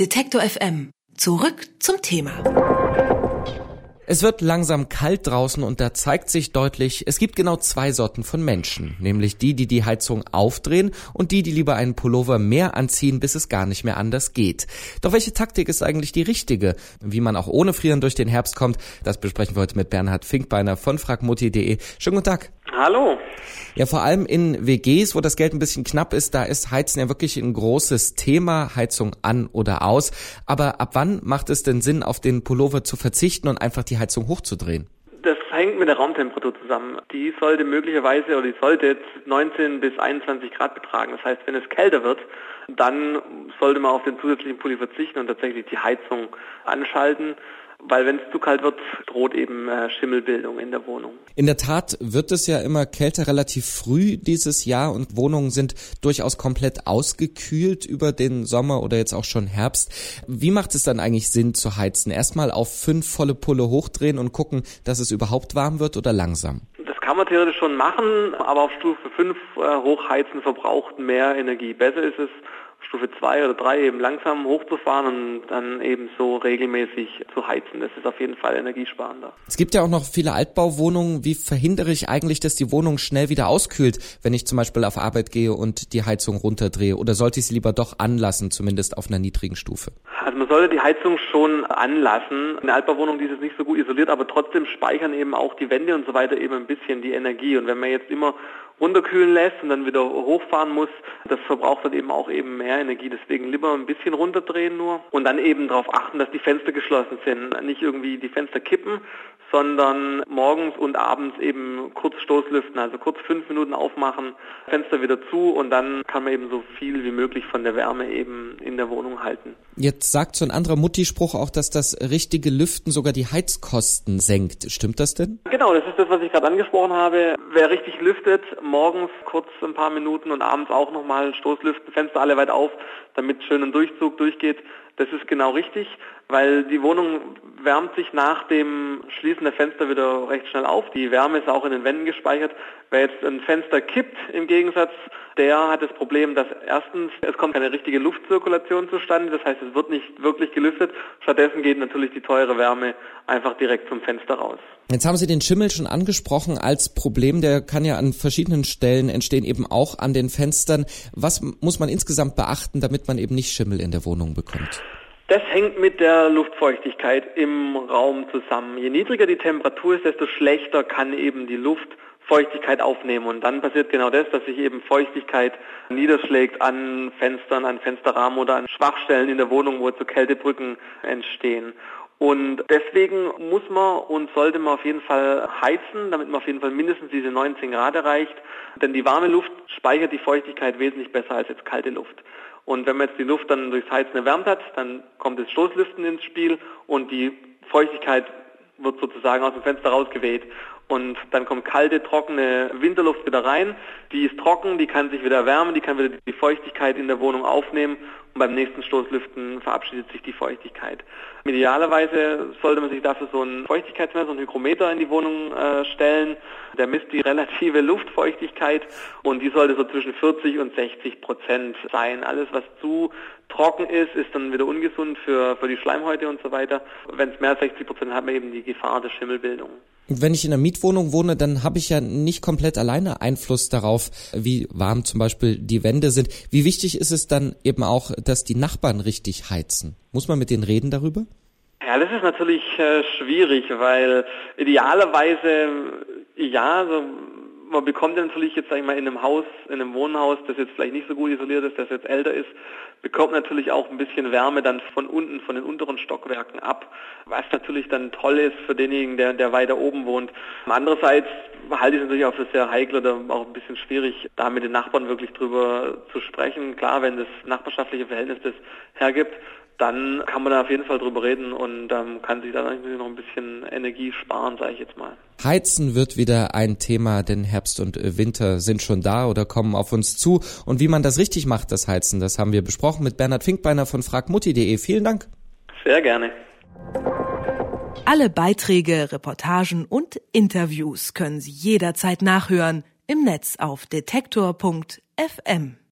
Detektor FM. Zurück zum Thema. Es wird langsam kalt draußen und da zeigt sich deutlich, es gibt genau zwei Sorten von Menschen, nämlich die, die die Heizung aufdrehen und die, die lieber einen Pullover mehr anziehen, bis es gar nicht mehr anders geht. Doch welche Taktik ist eigentlich die richtige? Wie man auch ohne Frieren durch den Herbst kommt, das besprechen wir heute mit Bernhard Finkbeiner von fragmutti.de. Schönen guten Tag. Hallo. Ja, vor allem in WGs, wo das Geld ein bisschen knapp ist, da ist Heizen ja wirklich ein großes Thema, Heizung an oder aus. Aber ab wann macht es denn Sinn, auf den Pullover zu verzichten und einfach die Heizung hochzudrehen? Das hängt mit der Raumtemperatur zusammen. Die sollte möglicherweise oder die sollte 19 bis 21 Grad betragen. Das heißt, wenn es kälter wird, dann sollte man auf den zusätzlichen Pulli verzichten und tatsächlich die Heizung anschalten weil wenn es zu kalt wird, droht eben äh, Schimmelbildung in der Wohnung. In der Tat wird es ja immer kälter relativ früh dieses Jahr und Wohnungen sind durchaus komplett ausgekühlt über den Sommer oder jetzt auch schon Herbst. Wie macht es dann eigentlich Sinn zu heizen? Erstmal auf fünf volle Pulle hochdrehen und gucken, dass es überhaupt warm wird oder langsam? Das kann man theoretisch schon machen, aber auf Stufe 5 äh, hochheizen verbraucht mehr Energie. Besser ist es, Stufe 2 oder 3 eben langsam hochzufahren und dann eben so regelmäßig zu heizen. Das ist auf jeden Fall energiesparender. Es gibt ja auch noch viele Altbauwohnungen. Wie verhindere ich eigentlich, dass die Wohnung schnell wieder auskühlt, wenn ich zum Beispiel auf Arbeit gehe und die Heizung runterdrehe? Oder sollte ich sie lieber doch anlassen, zumindest auf einer niedrigen Stufe? Also man sollte die Heizung schon anlassen. In Altbauwohnungen die ist es nicht so gut isoliert, aber trotzdem speichern eben auch die Wände und so weiter eben ein bisschen die Energie. Und wenn man jetzt immer runterkühlen lässt und dann wieder hochfahren muss, das verbraucht dann eben auch eben mehr Energie. Deswegen lieber ein bisschen runterdrehen nur und dann eben darauf achten, dass die Fenster geschlossen sind. Nicht irgendwie die Fenster kippen, sondern morgens und abends eben kurz Stoßlüften, also kurz fünf Minuten aufmachen, Fenster wieder zu und dann kann man eben so viel wie möglich von der Wärme eben in der Wohnung halten. Jetzt sagt so ein anderer Mutti-Spruch auch, dass das richtige Lüften sogar die Heizkosten senkt. Stimmt das denn? Genau, das ist das, was ich gerade angesprochen habe. Wer richtig lüftet, morgens kurz ein paar Minuten und abends auch nochmal Stoßlüften, Fenster alle weit auf, damit schön ein Durchzug durchgeht, das ist genau richtig, weil die Wohnung wärmt sich nach dem Schließen der Fenster wieder recht schnell auf. Die Wärme ist auch in den Wänden gespeichert. Wer jetzt ein Fenster kippt im Gegensatz, der hat das Problem, dass erstens es kommt keine richtige Luftzirkulation zustande, das heißt es wird nicht wirklich gelüftet. Stattdessen geht natürlich die teure Wärme einfach direkt zum Fenster raus. Jetzt haben Sie den Schimmel schon angesprochen als Problem, der kann ja an verschiedenen Stellen entstehen, eben auch an den Fenstern. Was muss man insgesamt beachten, damit man eben nicht Schimmel in der Wohnung bekommt? Das hängt mit der Luftfeuchtigkeit im Raum zusammen. Je niedriger die Temperatur ist, desto schlechter kann eben die Luft Feuchtigkeit aufnehmen. Und dann passiert genau das, dass sich eben Feuchtigkeit niederschlägt an Fenstern, an Fensterrahmen oder an Schwachstellen in der Wohnung, wo zu Kältebrücken entstehen. Und deswegen muss man und sollte man auf jeden Fall heizen, damit man auf jeden Fall mindestens diese 19 Grad erreicht. Denn die warme Luft speichert die Feuchtigkeit wesentlich besser als jetzt kalte Luft. Und wenn man jetzt die Luft dann durchs Heizen erwärmt hat, dann kommt das Stoßlüften ins Spiel und die Feuchtigkeit wird sozusagen aus dem Fenster rausgeweht. Und dann kommt kalte, trockene Winterluft wieder rein. Die ist trocken, die kann sich wieder erwärmen, die kann wieder die Feuchtigkeit in der Wohnung aufnehmen und beim nächsten Stoßlüften verabschiedet sich die Feuchtigkeit. Idealerweise sollte man sich dafür so ein Feuchtigkeitsmesser, ein Hygrometer in die Wohnung äh, stellen. Der misst die relative Luftfeuchtigkeit und die sollte so zwischen 40 und 60 Prozent sein. Alles, was zu trocken ist, ist dann wieder ungesund für, für die Schleimhäute und so weiter. Wenn es mehr als 60 Prozent hat man eben die Gefahr der Schimmelbildung. Wenn ich in einer Mietwohnung wohne, dann habe ich ja nicht komplett alleine Einfluss darauf, wie warm zum Beispiel die Wände sind. Wie wichtig ist es dann eben auch, dass die Nachbarn richtig heizen? Muss man mit denen reden darüber? Ja, das ist natürlich äh, schwierig, weil idealerweise ja, so man bekommt natürlich jetzt, sag ich mal, in einem Haus, in einem Wohnhaus, das jetzt vielleicht nicht so gut isoliert ist, das jetzt älter ist, bekommt natürlich auch ein bisschen Wärme dann von unten, von den unteren Stockwerken ab, was natürlich dann toll ist für denjenigen, der, der weiter oben wohnt. Andererseits halte ich es natürlich auch für sehr heikel oder auch ein bisschen schwierig, da mit den Nachbarn wirklich drüber zu sprechen. Klar, wenn das nachbarschaftliche Verhältnis das hergibt, dann kann man da auf jeden Fall drüber reden und ähm, kann sich dann eigentlich noch ein bisschen Energie sparen, sage ich jetzt mal. Heizen wird wieder ein Thema, denn Herbst und Winter sind schon da oder kommen auf uns zu. Und wie man das richtig macht, das Heizen, das haben wir besprochen mit Bernhard Finkbeiner von fragmutti.de. Vielen Dank. Sehr gerne. Alle Beiträge, Reportagen und Interviews können Sie jederzeit nachhören im Netz auf detektor.fm.